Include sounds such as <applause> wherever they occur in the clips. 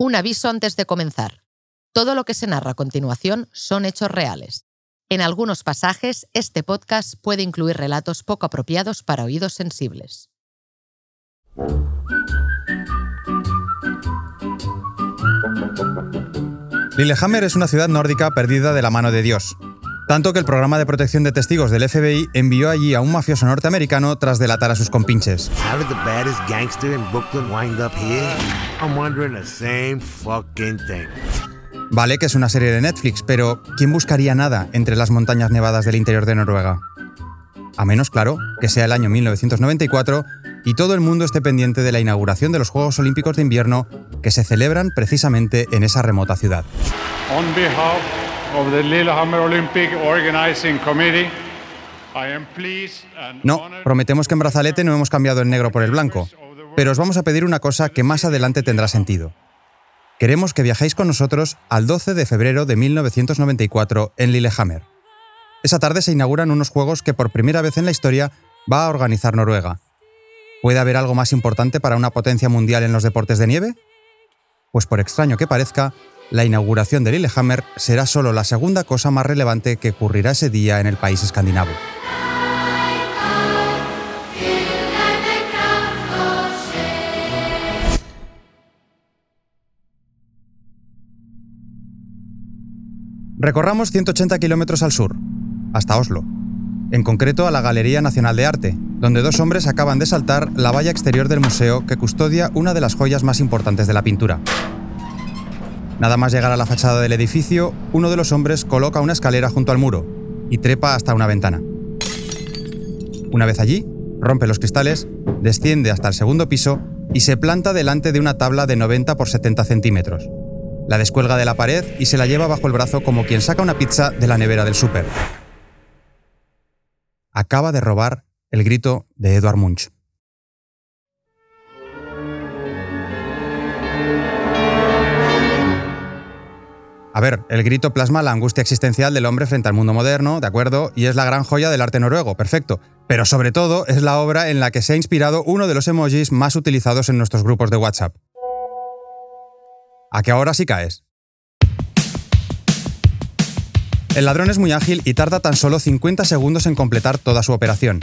Un aviso antes de comenzar. Todo lo que se narra a continuación son hechos reales. En algunos pasajes, este podcast puede incluir relatos poco apropiados para oídos sensibles. Lillehammer es una ciudad nórdica perdida de la mano de Dios. Tanto que el programa de protección de testigos del FBI envió allí a un mafioso norteamericano tras delatar a sus compinches. Vale que es una serie de Netflix, pero ¿quién buscaría nada entre las montañas nevadas del interior de Noruega? A menos, claro, que sea el año 1994 y todo el mundo esté pendiente de la inauguración de los Juegos Olímpicos de Invierno que se celebran precisamente en esa remota ciudad. On behalf of the Lillehammer Olympic Organizing Committee, I am pleased and No, prometemos que en Brazalete no hemos cambiado el negro por el blanco, pero os vamos a pedir una cosa que más adelante tendrá sentido. Queremos que viajéis con nosotros al 12 de febrero de 1994 en Lillehammer. Esa tarde se inauguran unos juegos que por primera vez en la historia va a organizar Noruega. ¿Puede haber algo más importante para una potencia mundial en los deportes de nieve? Pues por extraño que parezca, la inauguración de Lillehammer será solo la segunda cosa más relevante que ocurrirá ese día en el país escandinavo. Recorramos 180 kilómetros al sur, hasta Oslo. En concreto a la Galería Nacional de Arte, donde dos hombres acaban de saltar la valla exterior del museo que custodia una de las joyas más importantes de la pintura. Nada más llegar a la fachada del edificio, uno de los hombres coloca una escalera junto al muro y trepa hasta una ventana. Una vez allí, rompe los cristales, desciende hasta el segundo piso y se planta delante de una tabla de 90 por 70 centímetros. La descuelga de la pared y se la lleva bajo el brazo como quien saca una pizza de la nevera del súper. Acaba de robar el grito de Edvard Munch. A ver, el grito plasma la angustia existencial del hombre frente al mundo moderno, ¿de acuerdo? Y es la gran joya del arte noruego, perfecto. Pero sobre todo es la obra en la que se ha inspirado uno de los emojis más utilizados en nuestros grupos de WhatsApp. ¿A qué ahora sí caes? El ladrón es muy ágil y tarda tan solo 50 segundos en completar toda su operación.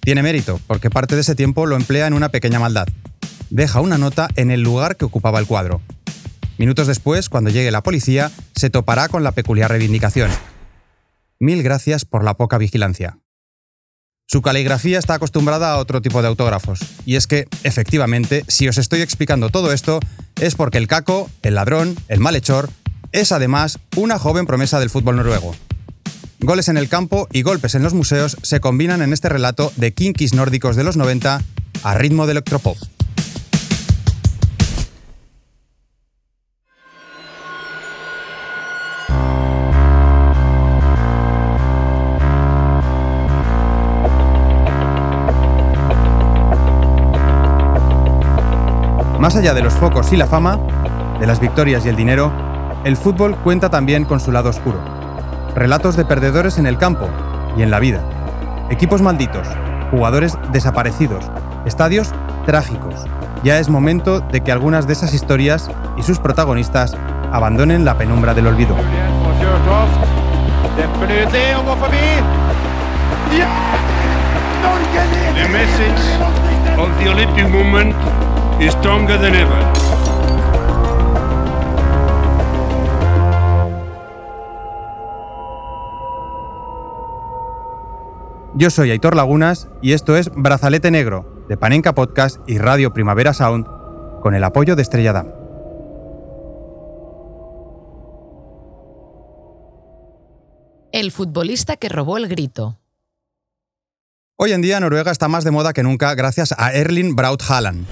Tiene mérito, porque parte de ese tiempo lo emplea en una pequeña maldad. Deja una nota en el lugar que ocupaba el cuadro. Minutos después, cuando llegue la policía, se topará con la peculiar reivindicación. Mil gracias por la poca vigilancia. Su caligrafía está acostumbrada a otro tipo de autógrafos, y es que, efectivamente, si os estoy explicando todo esto, es porque el caco, el ladrón, el malhechor, es además una joven promesa del fútbol noruego. Goles en el campo y golpes en los museos se combinan en este relato de kinkis nórdicos de los 90 a ritmo de electropop. Más allá de los focos y la fama, de las victorias y el dinero, el fútbol cuenta también con su lado oscuro. Relatos de perdedores en el campo y en la vida. Equipos malditos, jugadores desaparecidos, estadios trágicos. Ya es momento de que algunas de esas historias y sus protagonistas abandonen la penumbra del olvido. The message of the Olympic movement is stronger than ever. Yo soy Aitor Lagunas y esto es Brazalete Negro, de Panenka Podcast y Radio Primavera Sound, con el apoyo de Estrella Damm. El futbolista que robó el grito. Hoy en día Noruega está más de moda que nunca gracias a Erling Braut Haaland.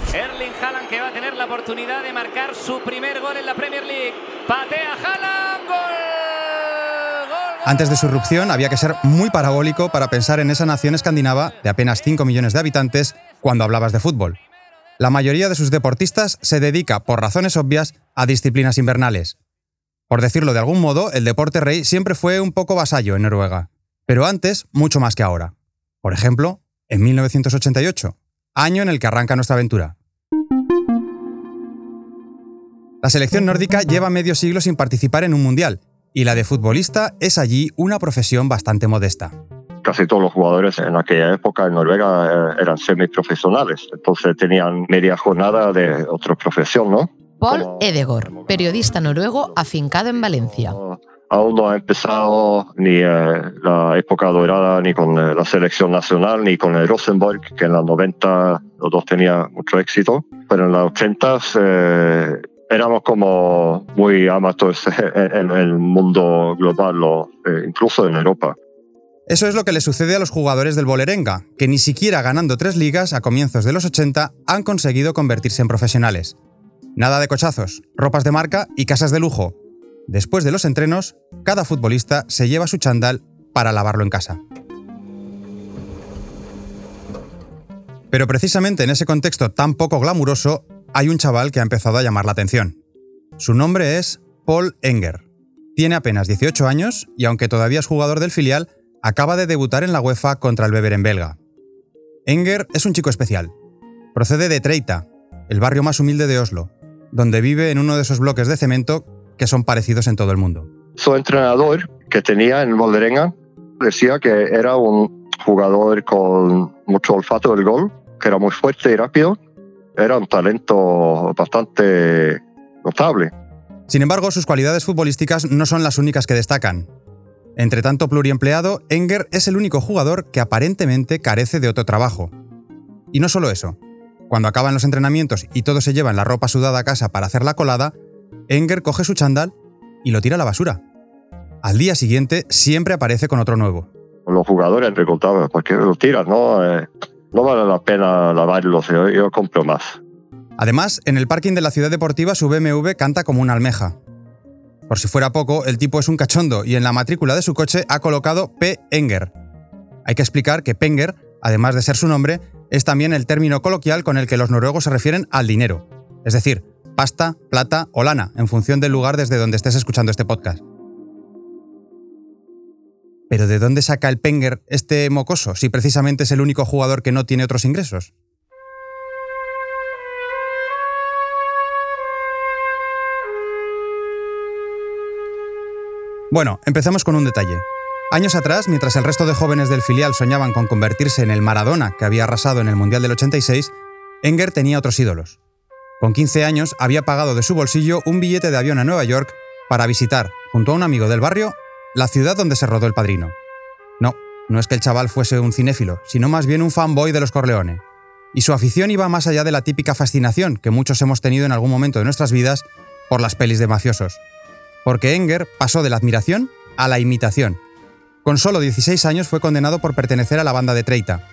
Oportunidad de marcar su primer gol en la Premier League. Patea Haaland. Gol, gol. Antes de su irrupción había que ser muy parabólico para pensar en esa nación escandinava de apenas 5 millones de habitantes cuando hablabas de fútbol. La mayoría de sus deportistas se dedica, por razones obvias, a disciplinas invernales. Por decirlo de algún modo, el deporte rey siempre fue un poco vasallo en Noruega, pero antes mucho más que ahora. Por ejemplo, en 1988, año en el que arranca nuestra aventura. La selección nórdica lleva medio siglo sin participar en un mundial, y la de futbolista es allí una profesión bastante modesta. Casi todos los jugadores en aquella época en Noruega eh, eran semiprofesionales, entonces tenían media jornada de otra profesión, ¿no? Paul Como- Edegor, periodista noruego afincado en Valencia. Aún no ha empezado ni eh, la época dorada, ni con eh, la selección nacional, ni con el Rosenborg, que en los 90 los dos tenía mucho éxito. Pero en los 80 eh, éramos como muy amateurs <laughs> en el mundo global, o, eh, incluso en Europa. Eso es lo que le sucede a los jugadores del Bolerenga, que ni siquiera ganando tres ligas a comienzos de los 80 han conseguido convertirse en profesionales. Nada de cochazos, ropas de marca y casas de lujo. Después de los entrenos, cada futbolista se lleva su chándal para lavarlo en casa. Pero precisamente en ese contexto tan poco glamuroso, hay un chaval que ha empezado a llamar la atención. Su nombre es Paul Enger. Tiene apenas 18 años y aunque todavía es jugador del filial, acaba de debutar en la UEFA contra el Beveren belga. Enger es un chico especial. Procede de Treita, el barrio más humilde de Oslo, donde vive en uno de esos bloques de cemento que son parecidos en todo el mundo. Su entrenador que tenía en Volderenga decía que era un jugador con mucho olfato del gol, que era muy fuerte y rápido. Era un talento bastante notable. Sin embargo, sus cualidades futbolísticas no son las únicas que destacan. Entre tanto pluriempleado, Enger es el único jugador que aparentemente carece de otro trabajo. Y no solo eso. Cuando acaban los entrenamientos y todos se llevan la ropa sudada a casa para hacer la colada, Enger coge su chándal y lo tira a la basura. Al día siguiente siempre aparece con otro nuevo. Los jugadores preguntaban, ¿por qué lo tiras? No, Eh, no vale la pena lavarlos, yo, compro más. Además, en el parking de la ciudad deportiva su BMW canta como una almeja. Por si fuera poco, el tipo es un cachondo y en la matrícula de su coche ha colocado P. Enger. Hay que explicar que Penger, además de ser su nombre, es también el término coloquial con el que los noruegos se refieren al dinero. Es decir, pasta, plata o lana, en función del lugar desde donde estés escuchando este podcast. Pero ¿de dónde saca el Penger este mocoso si precisamente es el único jugador que no tiene otros ingresos? Bueno, empezamos con un detalle. Años atrás, mientras el resto de jóvenes del filial soñaban con convertirse en el Maradona que había arrasado en el Mundial del 86, Enger tenía otros ídolos. Con 15 años había pagado de su bolsillo un billete de avión a Nueva York para visitar, junto a un amigo del barrio, la ciudad donde se rodó El Padrino. No, no es que el chaval fuese un cinéfilo, sino más bien un fanboy de los Corleone. Y su afición iba más allá de la típica fascinación que muchos hemos tenido en algún momento de nuestras vidas por las pelis de mafiosos. Porque Enger pasó de la admiración a la imitación. Con solo 16 años fue condenado por pertenecer a la banda de Treita.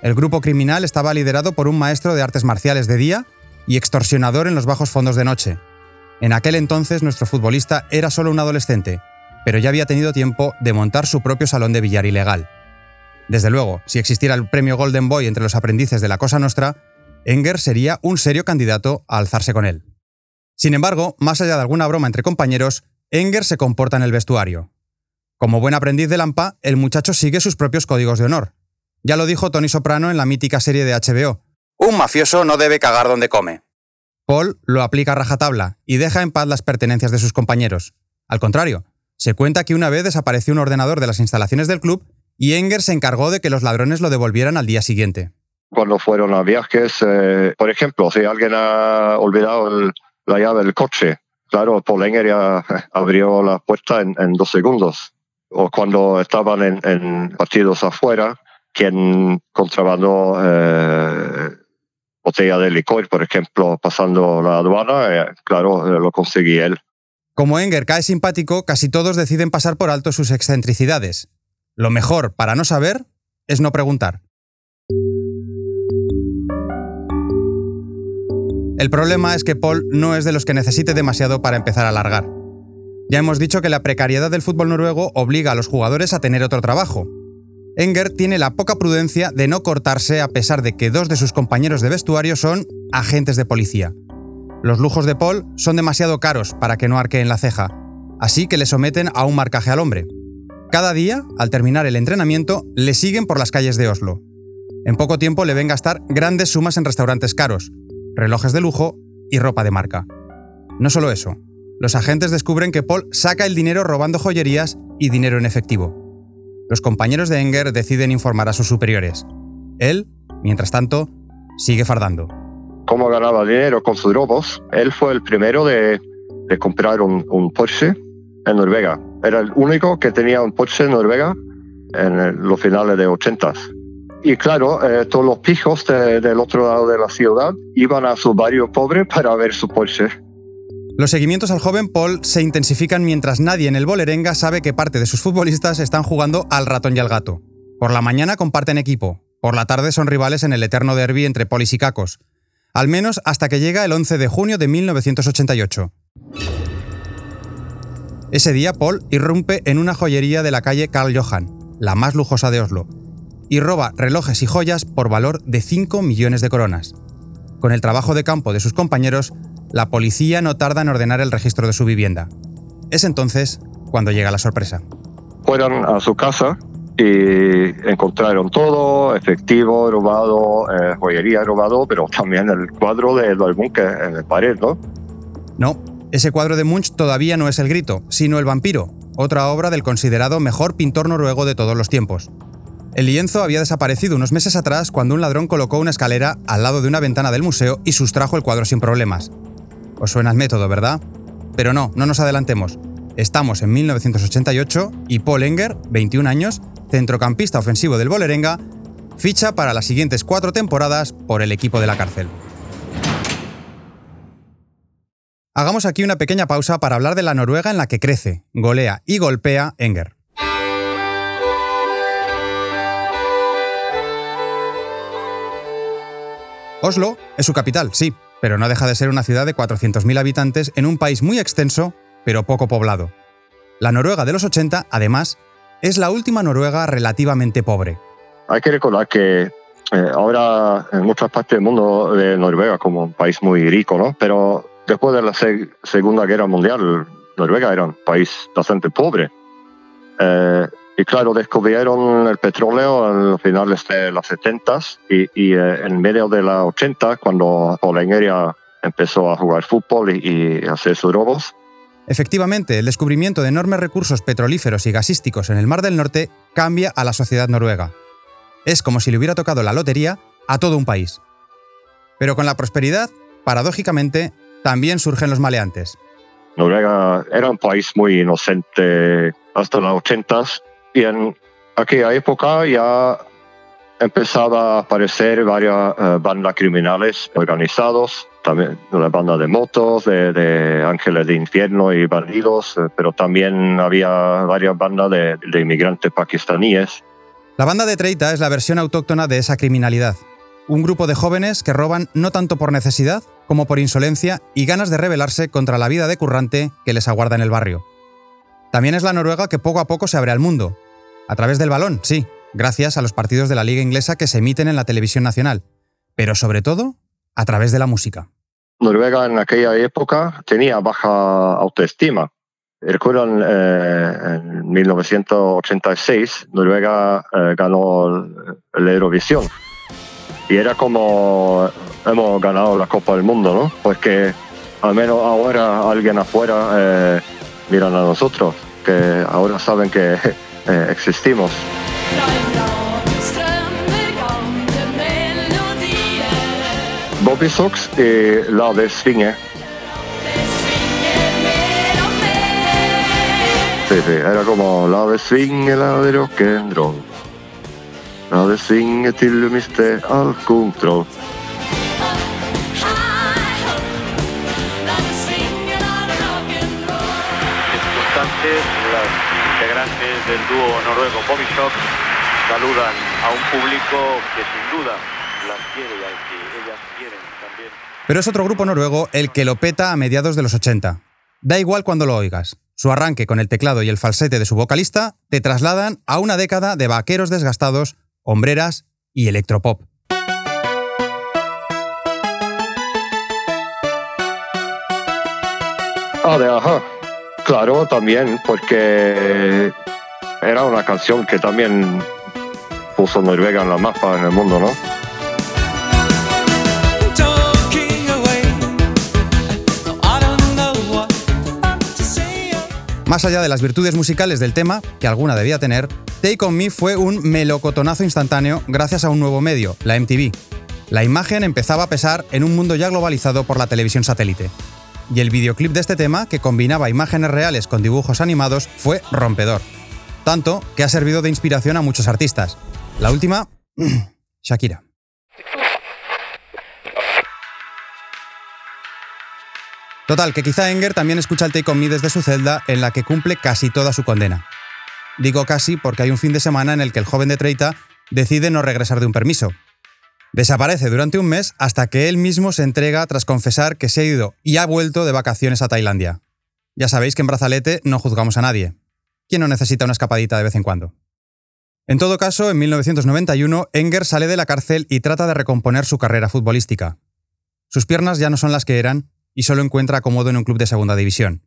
El grupo criminal estaba liderado por un maestro de artes marciales de día y extorsionador en los bajos fondos de noche. En aquel entonces nuestro futbolista era solo un adolescente, pero ya había tenido tiempo de montar su propio salón de billar ilegal. Desde luego, si existiera el premio Golden Boy entre los aprendices de la Cosa Nostra, Enger sería un serio candidato a alzarse con él. Sin embargo, más allá de alguna broma entre compañeros, Enger se comporta en el vestuario. Como buen aprendiz de Lampa, el muchacho sigue sus propios códigos de honor. Ya lo dijo Tony Soprano en la mítica serie de HBO. Un mafioso no debe cagar donde come. Paul lo aplica a rajatabla y deja en paz las pertenencias de sus compañeros. Al contrario, se cuenta que una vez desapareció un ordenador de las instalaciones del club y Enger se encargó de que los ladrones lo devolvieran al día siguiente. Cuando fueron a viajes, eh, por ejemplo, si alguien ha olvidado el- la llave del coche, claro, Paul Enger ya <laughs> abrió la puerta en, en dos segundos. O cuando estaban en, en partidos afuera, quien contrabandó eh, botella de licor, por ejemplo, pasando la aduana, eh, claro, lo conseguí él. Como Enger cae simpático, casi todos deciden pasar por alto sus excentricidades. Lo mejor para no saber es no preguntar. El problema es que Paul no es de los que necesite demasiado para empezar a largar. Ya hemos dicho que la precariedad del fútbol noruego obliga a los jugadores a tener otro trabajo. Enger tiene la poca prudencia de no cortarse a pesar de que dos de sus compañeros de vestuario son agentes de policía. Los lujos de Paul son demasiado caros para que no arqueen la ceja, así que le someten a un marcaje al hombre. Cada día, al terminar el entrenamiento, le siguen por las calles de Oslo. En poco tiempo le ven gastar grandes sumas en restaurantes caros, relojes de lujo y ropa de marca. No solo eso, los agentes descubren que Paul saca el dinero robando joyerías y dinero en efectivo. Los compañeros de Enger deciden informar a sus superiores. Él, mientras tanto, sigue fardando. Cómo ganaba dinero con sus robos. Él fue el primero de, de comprar un, un Porsche en Noruega. Era el único que tenía un Porsche en Noruega en los finales de 80. Y claro, eh, todos los pijos de- del otro lado de la ciudad iban a su barrio pobre para ver su Porsche. Los seguimientos al joven Paul se intensifican mientras nadie en el Bolerenga sabe que parte de sus futbolistas están jugando al ratón y al gato. Por la mañana comparten equipo, por la tarde son rivales en el eterno derby entre Polis y Cacos. Al menos hasta que llega el 11 de junio de 1988. Ese día Paul irrumpe en una joyería de la calle Karl Johan, la más lujosa de Oslo, y roba relojes y joyas por valor de 5 millones de coronas. Con el trabajo de campo de sus compañeros, la policía no tarda en ordenar el registro de su vivienda. Es entonces cuando llega la sorpresa. Fueron a su casa y encontraron todo, efectivo robado, eh, joyería robado, pero también el cuadro del álbum que en la pared, ¿no? No, ese cuadro de Munch todavía no es El Grito, sino El Vampiro, otra obra del considerado mejor pintor noruego de todos los tiempos. El lienzo había desaparecido unos meses atrás cuando un ladrón colocó una escalera al lado de una ventana del museo y sustrajo el cuadro sin problemas. Os suena el método, ¿verdad? Pero no, no nos adelantemos. Estamos en 1988 y Paul Enger, 21 años, centrocampista ofensivo del Bolerenga, ficha para las siguientes cuatro temporadas por el equipo de la cárcel. Hagamos aquí una pequeña pausa para hablar de la Noruega en la que crece, golea y golpea Enger. Oslo es su capital, sí, pero no deja de ser una ciudad de 400.000 habitantes en un país muy extenso, pero poco poblado. La Noruega de los 80, además, es la última Noruega relativamente pobre. Hay que recordar que eh, ahora en muchas partes del mundo ve Noruega como un país muy rico, ¿no? Pero después de la se- Segunda Guerra Mundial, Noruega era un país bastante pobre. Eh, y claro, descubrieron el petróleo los finales de los 70 y, y, eh, en medio de los 80, cuando ya empezó a jugar fútbol y, y hacer sus robos, Efectivamente, el descubrimiento de enormes recursos petrolíferos y gasísticos en el Mar del Norte cambia a la sociedad noruega. Es como si le hubiera tocado la lotería a todo un país. Pero con la prosperidad, paradójicamente, también surgen los maleantes. Noruega era un país muy inocente hasta los 80 y en aquella época ya empezaba a aparecer varias eh, bandas criminales organizados, también una banda de motos, de, de ángeles de infierno y bandidos, eh, pero también había varias bandas de, de inmigrantes pakistaníes. La banda de Treita es la versión autóctona de esa criminalidad. Un grupo de jóvenes que roban no tanto por necesidad como por insolencia y ganas de rebelarse contra la vida de currante que les aguarda en el barrio. También es la Noruega que poco a poco se abre al mundo. A través del balón, sí, gracias a los partidos de la Liga Inglesa que se emiten en la televisión nacional. Pero sobre todo, a través de la música. Noruega en aquella época tenía baja autoestima. Recuerdan, eh, en 1986 Noruega eh, ganó el Eurovisión. Y era como hemos ganado la Copa del Mundo, ¿no? Porque al menos ahora alguien afuera eh, miran a nosotros, que ahora saben que eh, existimos. Bobby Sox y Lade Svinge. Sí, sí, era como Lade Svinge, Lade rock'n'roll. Lade Svinge till du miste all kontroll. las integrantes del dúo noruego Bobby Shock saludan a un público que sin duda las quiere y al que ellas quieren también. Pero es otro grupo noruego el que lo peta a mediados de los 80. Da igual cuando lo oigas. Su arranque con el teclado y el falsete de su vocalista te trasladan a una década de vaqueros desgastados, hombreras y electropop. Ah, de Ajá. Claro, también, porque era una canción que también puso Noruega en la en el mundo, ¿no? Más allá de las virtudes musicales del tema, que alguna debía tener, Take On Me fue un melocotonazo instantáneo gracias a un nuevo medio, la MTV. La imagen empezaba a pesar en un mundo ya globalizado por la televisión satélite. Y el videoclip de este tema, que combinaba imágenes reales con dibujos animados, fue rompedor. Tanto que ha servido de inspiración a muchos artistas. La última, <clears throat> Shakira. Total, que quizá Enger también escucha el Take On Me desde su celda en la que cumple casi toda su condena. Digo casi porque hay un fin de semana en el que el joven de Treita decide no regresar de un permiso. Desaparece durante un mes hasta que él mismo se entrega tras confesar que se ha ido y ha vuelto de vacaciones a Tailandia. Ya sabéis que en Brazalete no juzgamos a nadie. ¿Quién no necesita una escapadita de vez en cuando? En todo caso, en 1991, Enger sale de la cárcel y trata de recomponer su carrera futbolística. Sus piernas ya no son las que eran y solo encuentra acomodo en un club de segunda división.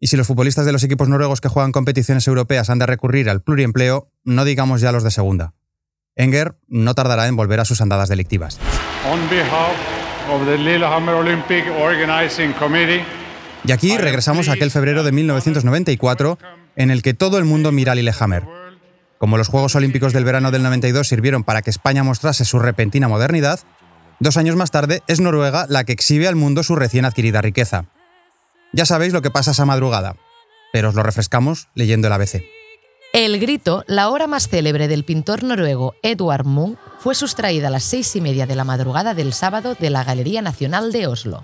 Y si los futbolistas de los equipos noruegos que juegan competiciones europeas han de recurrir al pluriempleo, no digamos ya los de segunda. Enger no tardará en volver a sus andadas delictivas. Y aquí regresamos a aquel febrero de 1994 en el que todo el mundo mira a Lillehammer. Como los Juegos Olímpicos del verano del 92 sirvieron para que España mostrase su repentina modernidad, Dos años más tarde, es Noruega la que exhibe al mundo su recién adquirida riqueza. Ya sabéis lo que pasa esa madrugada, pero os lo refrescamos leyendo el ABC. El grito, la hora más célebre del pintor noruego Edvard Munch, fue sustraída a las seis y media de la madrugada del sábado de la Galería Nacional de Oslo.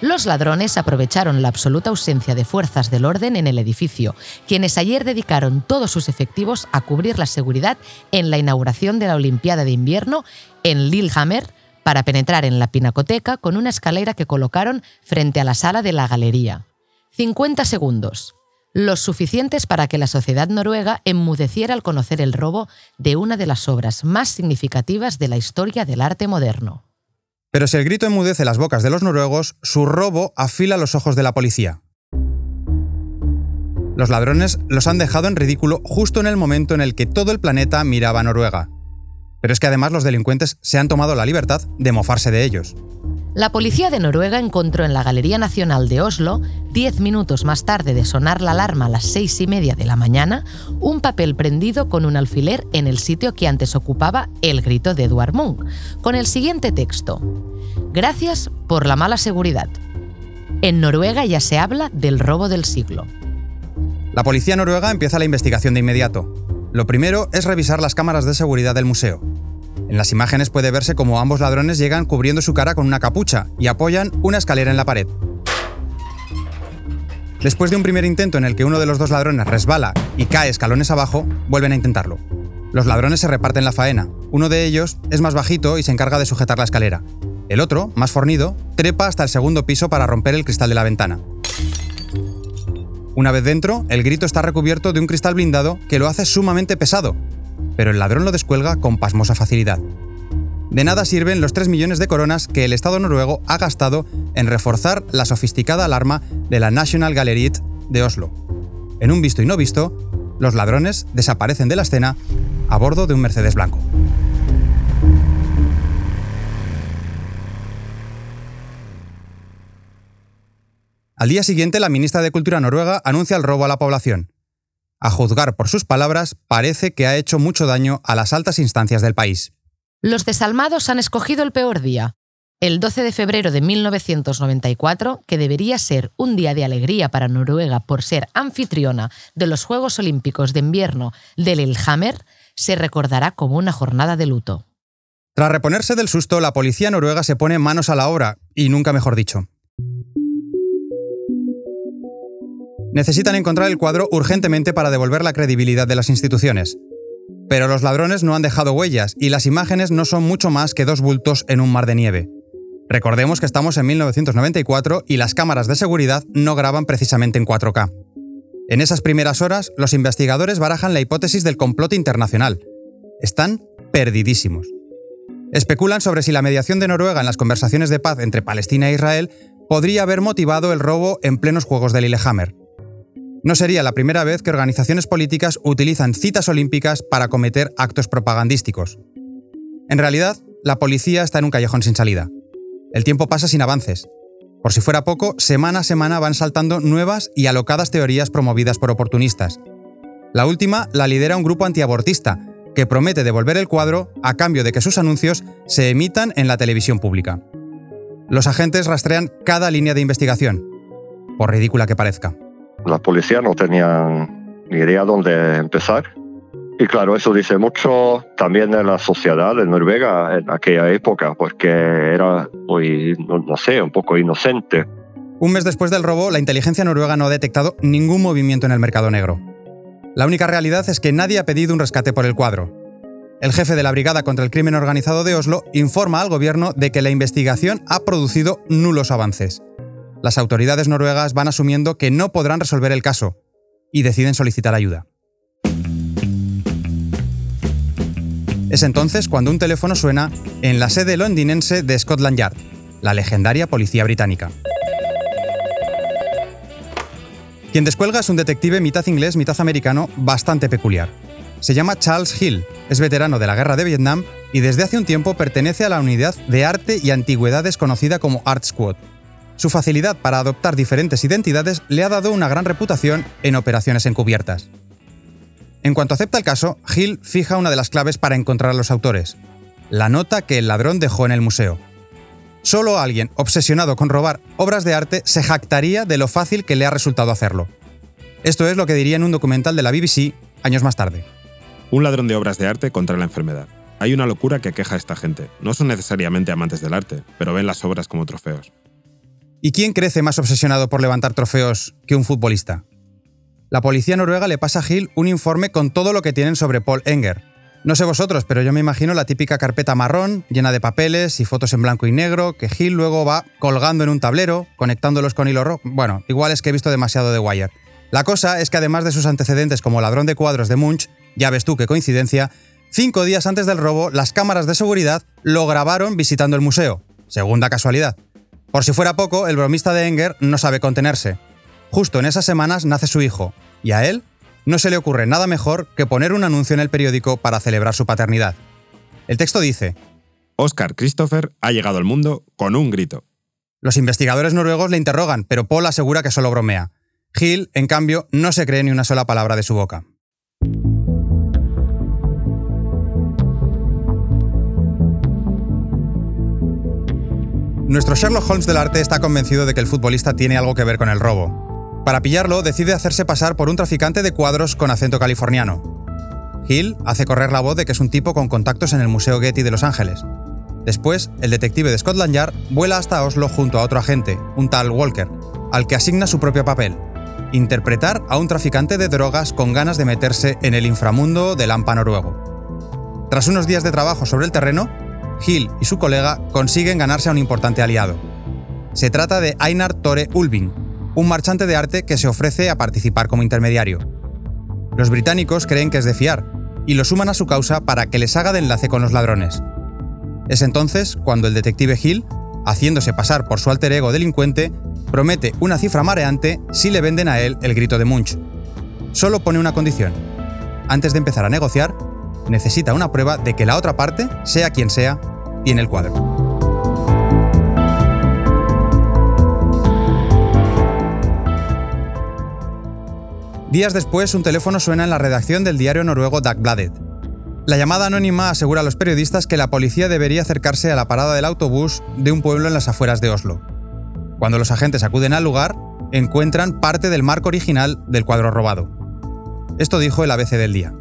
Los ladrones aprovecharon la absoluta ausencia de fuerzas del orden en el edificio, quienes ayer dedicaron todos sus efectivos a cubrir la seguridad en la inauguración de la Olimpiada de Invierno en Lillehammer, para penetrar en la pinacoteca con una escalera que colocaron frente a la sala de la galería. 50 segundos, los suficientes para que la sociedad noruega enmudeciera al conocer el robo de una de las obras más significativas de la historia del arte moderno. Pero si el grito enmudece las bocas de los noruegos, su robo afila los ojos de la policía. Los ladrones los han dejado en ridículo justo en el momento en el que todo el planeta miraba a Noruega. Pero es que además los delincuentes se han tomado la libertad de mofarse de ellos. La policía de Noruega encontró en la Galería Nacional de Oslo, diez minutos más tarde de sonar la alarma a las seis y media de la mañana, un papel prendido con un alfiler en el sitio que antes ocupaba el grito de Edward Munch, con el siguiente texto. Gracias por la mala seguridad. En Noruega ya se habla del robo del siglo. La policía noruega empieza la investigación de inmediato. Lo primero es revisar las cámaras de seguridad del museo. En las imágenes puede verse cómo ambos ladrones llegan cubriendo su cara con una capucha y apoyan una escalera en la pared. Después de un primer intento en el que uno de los dos ladrones resbala y cae escalones abajo, vuelven a intentarlo. Los ladrones se reparten la faena. Uno de ellos es más bajito y se encarga de sujetar la escalera. El otro, más fornido, trepa hasta el segundo piso para romper el cristal de la ventana. Una vez dentro, el grito está recubierto de un cristal blindado que lo hace sumamente pesado, pero el ladrón lo descuelga con pasmosa facilidad. De nada sirven los 3 millones de coronas que el Estado noruego ha gastado en reforzar la sofisticada alarma de la National Gallery de Oslo. En un visto y no visto, los ladrones desaparecen de la escena a bordo de un Mercedes blanco. Al día siguiente, la ministra de Cultura noruega anuncia el robo a la población. A juzgar por sus palabras, parece que ha hecho mucho daño a las altas instancias del país. Los desalmados han escogido el peor día, el 12 de febrero de 1994, que debería ser un día de alegría para Noruega por ser anfitriona de los Juegos Olímpicos de Invierno del Lillehammer, se recordará como una jornada de luto. Tras reponerse del susto, la policía noruega se pone manos a la obra, y nunca mejor dicho. Necesitan encontrar el cuadro urgentemente para devolver la credibilidad de las instituciones. Pero los ladrones no han dejado huellas y las imágenes no son mucho más que dos bultos en un mar de nieve. Recordemos que estamos en 1994 y las cámaras de seguridad no graban precisamente en 4K. En esas primeras horas, los investigadores barajan la hipótesis del complot internacional. Están perdidísimos. Especulan sobre si la mediación de Noruega en las conversaciones de paz entre Palestina e Israel podría haber motivado el robo en plenos Juegos de Lillehammer. No sería la primera vez que organizaciones políticas utilizan citas olímpicas para cometer actos propagandísticos. En realidad, la policía está en un callejón sin salida. El tiempo pasa sin avances. Por si fuera poco, semana a semana van saltando nuevas y alocadas teorías promovidas por oportunistas. La última la lidera un grupo antiabortista, que promete devolver el cuadro a cambio de que sus anuncios se emitan en la televisión pública. Los agentes rastrean cada línea de investigación, por ridícula que parezca. La policía no tenía ni idea dónde empezar. Y claro, eso dice mucho también de la sociedad de Noruega en aquella época, porque era muy, no, sé, un poco inocente. Un mes después del robo, la inteligencia noruega no ha detectado ningún movimiento en el mercado negro. La única realidad es que nadie ha pedido un rescate por el cuadro. El jefe de la Brigada contra el Crimen Organizado de Oslo informa al gobierno de que la investigación ha producido nulos avances. Las autoridades noruegas van asumiendo que no podrán resolver el caso y deciden solicitar ayuda. Es entonces cuando un teléfono suena en la sede londinense de Scotland Yard, la legendaria policía británica. Quien descuelga es un detective mitad inglés, mitad americano, bastante peculiar. Se llama Charles Hill, es veterano de la guerra de Vietnam y desde hace un tiempo pertenece a la unidad de arte y antigüedades conocida como Art Squad. Su facilidad para adoptar diferentes identidades le ha dado una gran reputación en operaciones encubiertas. En cuanto acepta el caso, Hill fija una de las claves para encontrar a los autores, la nota que el ladrón dejó en el museo. Solo alguien obsesionado con robar obras de arte se jactaría de lo fácil que le ha resultado hacerlo. Esto es lo que diría en un documental de la BBC años más tarde. Un ladrón de obras de arte contra la enfermedad. Hay una locura que queja a esta gente. No son necesariamente amantes del arte, pero ven las obras como trofeos. ¿Y quién crece más obsesionado por levantar trofeos que un futbolista? la policía noruega le pasa a Hill un informe con todo lo que tienen sobre Paul Enger. No sé vosotros, pero yo me imagino la típica carpeta marrón, llena de papeles y fotos en blanco y negro, que Hill luego va colgando en un tablero, conectándolos con hilo rojo. Bueno, igual es que he visto demasiado de Wire. La cosa es que además de sus antecedentes como ladrón de cuadros de Munch, ya ves tú qué coincidencia, cinco días antes del robo, las cámaras de seguridad lo grabaron visitando el museo. Segunda casualidad. Por si fuera poco, el bromista de Enger no sabe contenerse. Justo en esas semanas nace su hijo, y a él no se le ocurre nada mejor que poner un anuncio en el periódico para celebrar su paternidad. El texto dice, Oscar Christopher ha llegado al mundo con un grito. Los investigadores noruegos le interrogan, pero Paul asegura que solo bromea. Hill, en cambio, no se cree ni una sola palabra de su boca. Nuestro Sherlock Holmes del arte está convencido de que el futbolista tiene algo que ver con el robo, para pillarlo, decide hacerse pasar por un traficante de cuadros con acento californiano. Hill hace correr la voz de que es un tipo con contactos en el Museo Getty de Los Ángeles. Después, el detective de Scotland Yard vuela hasta Oslo junto a otro agente, un tal Walker, al que asigna su propio papel, interpretar a un traficante de drogas con ganas de meterse en el inframundo del AMPA noruego. Tras unos días de trabajo sobre el terreno, Hill y su colega consiguen ganarse a un importante aliado. Se trata de Einar Tore Ulving, un marchante de arte que se ofrece a participar como intermediario. Los británicos creen que es de fiar y lo suman a su causa para que les haga de enlace con los ladrones. Es entonces cuando el detective Hill, haciéndose pasar por su alter ego delincuente, promete una cifra mareante si le venden a él el grito de Munch. Solo pone una condición. Antes de empezar a negociar, necesita una prueba de que la otra parte, sea quien sea, tiene el cuadro. Días después, un teléfono suena en la redacción del diario noruego Dagbladet. La llamada anónima asegura a los periodistas que la policía debería acercarse a la parada del autobús de un pueblo en las afueras de Oslo. Cuando los agentes acuden al lugar, encuentran parte del marco original del cuadro robado. Esto dijo el ABC del día.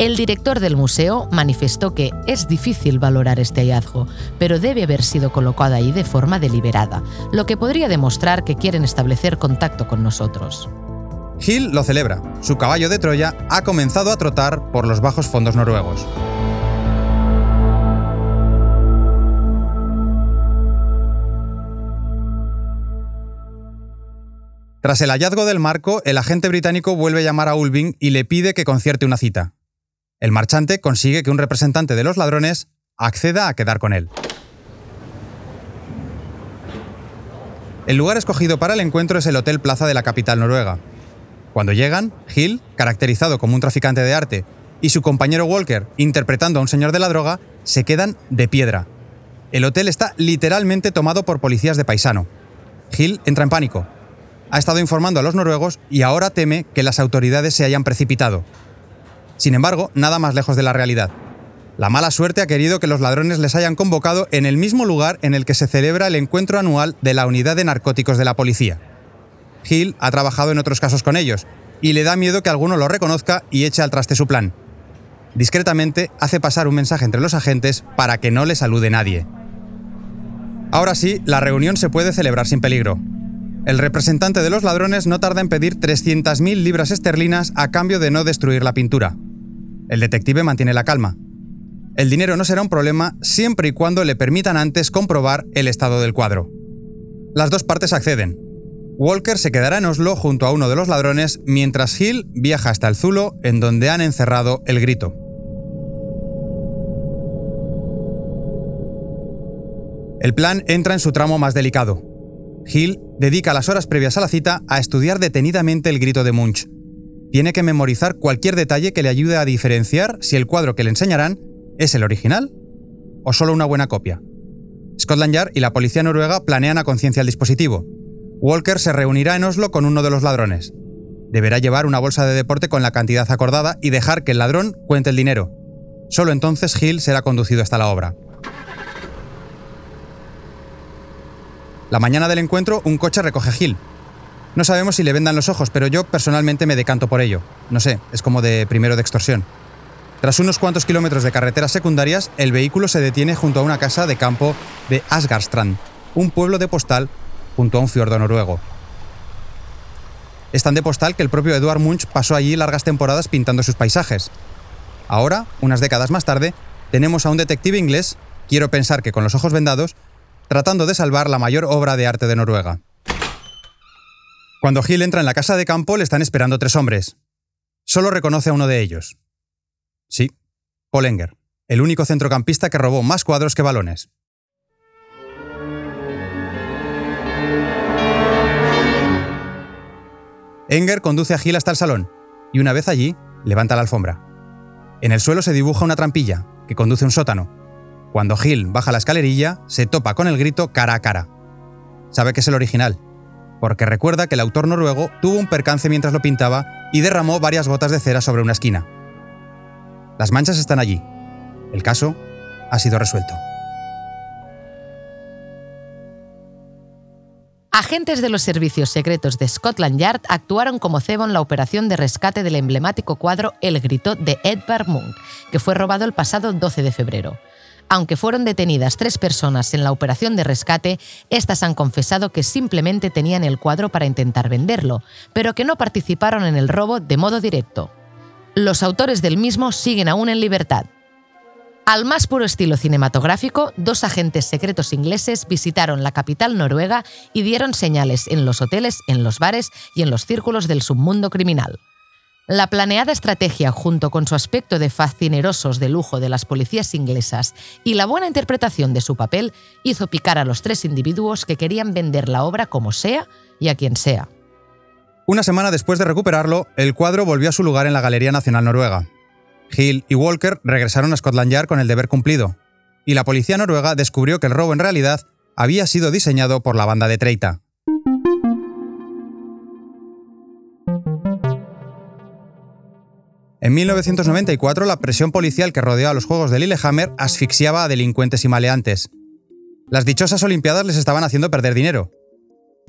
El director del museo manifestó que es difícil valorar este hallazgo, pero debe haber sido colocado ahí de forma deliberada, lo que podría demostrar que quieren establecer contacto con nosotros. Hill lo celebra. Su caballo de Troya ha comenzado a trotar por los bajos fondos noruegos. Tras el hallazgo del marco, el agente británico vuelve a llamar a Ulving y le pide que concierte una cita. El marchante consigue que un representante de los ladrones acceda a quedar con él. El lugar escogido para el encuentro es el Hotel Plaza de la capital noruega, cuando llegan, Hill, caracterizado como un traficante de arte, y su compañero Walker, interpretando a un señor de la droga, se quedan de piedra. El hotel está literalmente tomado por policías de paisano. Hill entra en pánico. Ha estado informando a los noruegos y ahora teme que las autoridades se hayan precipitado. Sin embargo, nada más lejos de la realidad. La mala suerte ha querido que los ladrones les hayan convocado en el mismo lugar en el que se celebra el encuentro anual de la Unidad de Narcóticos de la Policía. Hill ha trabajado en otros casos con ellos, y le da miedo que alguno lo reconozca y eche al traste su plan. Discretamente hace pasar un mensaje entre los agentes para que no le salude nadie. Ahora sí, la reunión se puede celebrar sin peligro. El representante de los ladrones no tarda en pedir 300.000 libras esterlinas a cambio de no destruir la pintura. El detective mantiene la calma. El dinero no será un problema siempre y cuando le permitan antes comprobar el estado del cuadro. Las dos partes acceden. Walker se quedará en Oslo junto a uno de los ladrones mientras Hill viaja hasta el Zulo en donde han encerrado el grito. El plan entra en su tramo más delicado. Hill dedica las horas previas a la cita a estudiar detenidamente el grito de Munch. Tiene que memorizar cualquier detalle que le ayude a diferenciar si el cuadro que le enseñarán ¿Es el original? ¿O solo una buena copia? Scotland Yard y la policía noruega planean a conciencia el dispositivo. Walker se reunirá en Oslo con uno de los ladrones. Deberá llevar una bolsa de deporte con la cantidad acordada y dejar que el ladrón cuente el dinero. Solo entonces Hill será conducido hasta la obra. La mañana del encuentro, un coche recoge Hill. No sabemos si le vendan los ojos, pero yo personalmente me decanto por ello. No sé, es como de primero de extorsión. Tras unos cuantos kilómetros de carreteras secundarias, el vehículo se detiene junto a una casa de campo de Asgardstrand, un pueblo de postal junto a un fiordo noruego. Es tan de postal que el propio Eduard Munch pasó allí largas temporadas pintando sus paisajes. Ahora, unas décadas más tarde, tenemos a un detective inglés, quiero pensar que con los ojos vendados, tratando de salvar la mayor obra de arte de Noruega. Cuando Hill entra en la casa de campo le están esperando tres hombres. Solo reconoce a uno de ellos, Sí, Paul Enger, el único centrocampista que robó más cuadros que balones. Enger conduce a Gil hasta el salón y una vez allí, levanta la alfombra. En el suelo se dibuja una trampilla que conduce a un sótano. Cuando Gil baja la escalerilla, se topa con el grito cara a cara. Sabe que es el original, porque recuerda que el autor noruego tuvo un percance mientras lo pintaba y derramó varias gotas de cera sobre una esquina. Las manchas están allí. El caso ha sido resuelto. Agentes de los servicios secretos de Scotland Yard actuaron como cebo en la operación de rescate del emblemático cuadro El Grito de Edvard Munch, que fue robado el pasado 12 de febrero. Aunque fueron detenidas tres personas en la operación de rescate, estas han confesado que simplemente tenían el cuadro para intentar venderlo, pero que no participaron en el robo de modo directo. Los autores del mismo siguen aún en libertad. Al más puro estilo cinematográfico, dos agentes secretos ingleses visitaron la capital noruega y dieron señales en los hoteles, en los bares y en los círculos del submundo criminal. La planeada estrategia, junto con su aspecto de fascinerosos de lujo de las policías inglesas y la buena interpretación de su papel, hizo picar a los tres individuos que querían vender la obra como sea y a quien sea. Una semana después de recuperarlo, el cuadro volvió a su lugar en la Galería Nacional Noruega. Hill y Walker regresaron a Scotland Yard con el deber cumplido, y la policía noruega descubrió que el robo en realidad había sido diseñado por la banda de Treita. En 1994, la presión policial que rodeó a los Juegos de Lillehammer asfixiaba a delincuentes y maleantes. Las dichosas Olimpiadas les estaban haciendo perder dinero,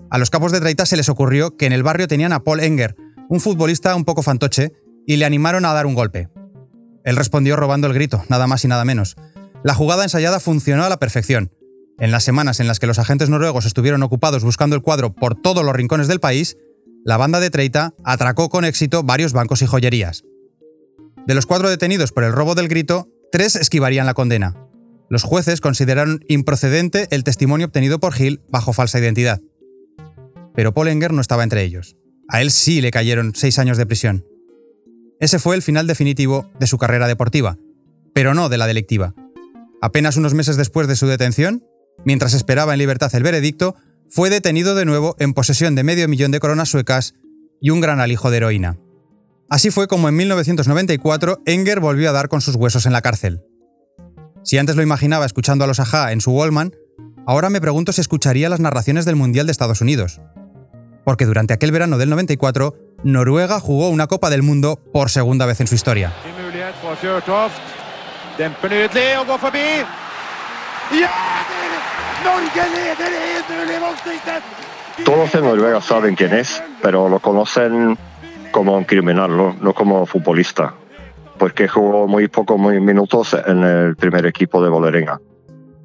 a los capos de Traita se les ocurrió que en el barrio tenían a Paul Enger, un futbolista un poco fantoche, y le animaron a dar un golpe. Él respondió robando el grito, nada más y nada menos. La jugada ensayada funcionó a la perfección. En las semanas en las que los agentes noruegos estuvieron ocupados buscando el cuadro por todos los rincones del país, la banda de Treita atracó con éxito varios bancos y joyerías. De los cuatro detenidos por el robo del grito, tres esquivarían la condena. Los jueces consideraron improcedente el testimonio obtenido por Hill bajo falsa identidad pero Pollinger no estaba entre ellos. A él sí le cayeron seis años de prisión. Ese fue el final definitivo de su carrera deportiva, pero no de la delictiva. Apenas unos meses después de su detención, mientras esperaba en libertad el veredicto, fue detenido de nuevo en posesión de medio millón de coronas suecas y un gran alijo de heroína. Así fue como en 1994 Enger volvió a dar con sus huesos en la cárcel. Si antes lo imaginaba escuchando a los Aja en su Wallman, ahora me pregunto si escucharía las narraciones del Mundial de Estados Unidos. Porque durante aquel verano del 94, Noruega jugó una Copa del Mundo por segunda vez en su historia. Todos en Noruega saben quién es, pero lo conocen como un criminal, no, no como futbolista, porque jugó muy pocos minutos en el primer equipo de Vålerenga.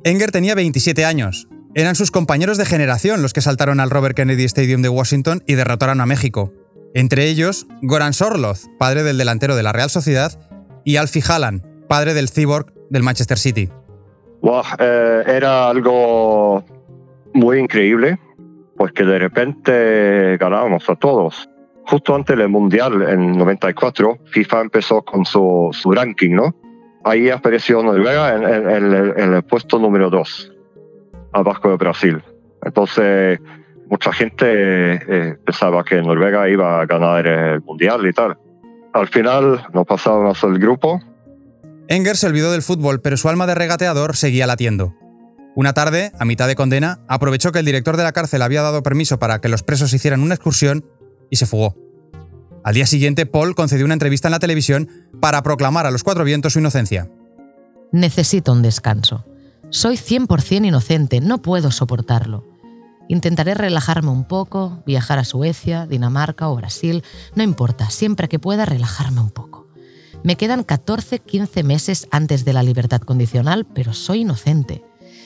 Enger tenía 27 años. Eran sus compañeros de generación los que saltaron al Robert Kennedy Stadium de Washington y derrotaron a México. Entre ellos, Goran Sorloth, padre del delantero de la Real Sociedad, y Alfie Haaland, padre del cyborg del Manchester City. Eh, era algo muy increíble, porque de repente ganábamos a todos. Justo antes del Mundial, en 94, FIFA empezó con su, su ranking, ¿no? Ahí apareció Noruega en, el puesto número 2, abajo de Brasil. Entonces, mucha gente eh, pensaba que Noruega iba a ganar el Mundial y tal. Al final no pasábamos el grupo. Enger se olvidó del fútbol, pero su alma de regateador seguía latiendo. Una tarde, a mitad de condena, aprovechó que el director de la cárcel había dado permiso para que los presos hicieran una excursión y se fugó. Al día siguiente, Paul concedió una entrevista en la televisión para proclamar a los cuatro vientos su inocencia. Necesito un descanso. Soy 100% inocente, no puedo soportarlo. Intentaré relajarme un poco, viajar a Suecia, Dinamarca o Brasil, no importa, siempre que pueda relajarme un poco. Me quedan 14-15 meses antes de la libertad condicional, pero soy inocente.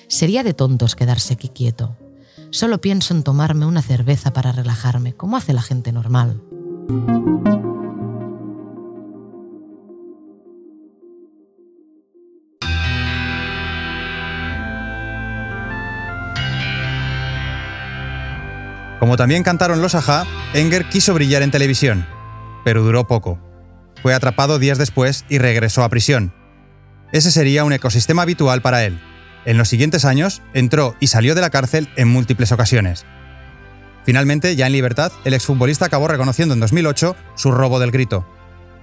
Sería de tontos quedarse aquí quieto. Solo pienso en tomarme una cerveza para relajarme, como hace la gente normal. Como también cantaron los Aja, Enger quiso brillar en televisión, pero duró poco. Fue atrapado días después y regresó a prisión. Ese sería un ecosistema habitual para él. En los siguientes años, entró y salió de la cárcel en múltiples ocasiones. Finalmente, ya en libertad, el exfutbolista acabó reconociendo en 2008 su robo del grito.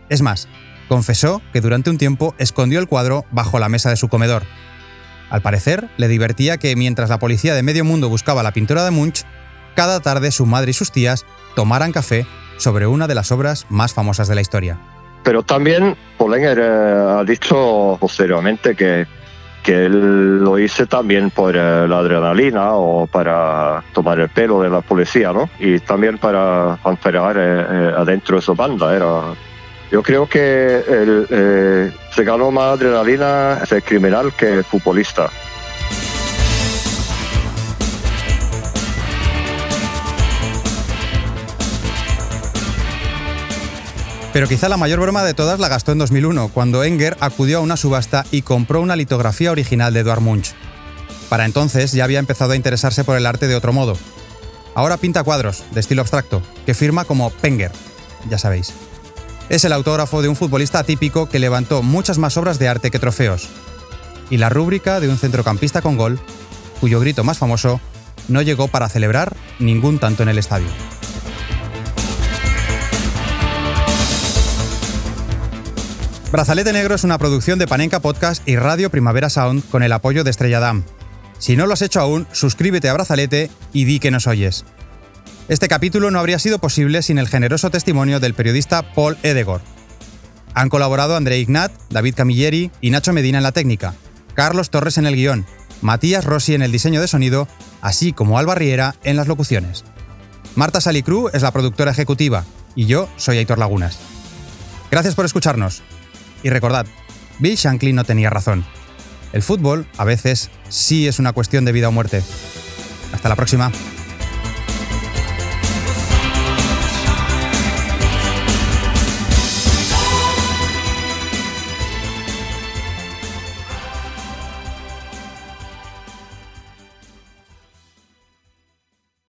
Es más, confesó que durante un tiempo escondió el cuadro bajo la mesa de su comedor. Al parecer, le divertía que mientras la policía de medio mundo buscaba la pintura de Munch, cada tarde su madre y sus tías tomaran café sobre una de las obras más famosas de la historia. Pero también ha dicho posteriormente que que lo hice también por eh, la adrenalina o para tomar el pelo de la policía, ¿no? Y también para enfermar eh, eh, adentro de su banda. Era, yo creo que él, se ganó más adrenalina ese criminal que el futbolista. Pero quizá la mayor broma de todas la gastó en 2001, cuando Enger acudió a una subasta y compró una litografía original de Edvard Munch. Para entonces ya había empezado a interesarse por el arte de otro modo. Ahora pinta cuadros, de estilo abstracto, que firma como Penger, ya sabéis. Es el autógrafo de un futbolista atípico que levantó muchas más obras de arte que trofeos. Y la rúbrica de un centrocampista con gol, cuyo grito más famoso no llegó para celebrar ningún tanto en el estadio. Brazalete Negro es una producción de Panenka Podcast y Radio Primavera Sound con el apoyo de Estrella Damm. Si no lo has hecho aún, suscríbete a Brazalete y di que nos oyes. Este capítulo no habría sido posible sin el generoso testimonio del periodista Paul Edegor. Han colaborado André Ignat, David Camilleri y Nacho Medina en la técnica, Carlos Torres en el guion, Matías Rossi en el diseño de sonido, así como Alba Riera en las locuciones. Marta Salicru es la productora ejecutiva y yo soy Aitor Lagunas. Gracias por escucharnos. Y recordad, Bill Shankly no tenía razón. El fútbol, a veces, sí es una cuestión de vida o muerte. Hasta la próxima.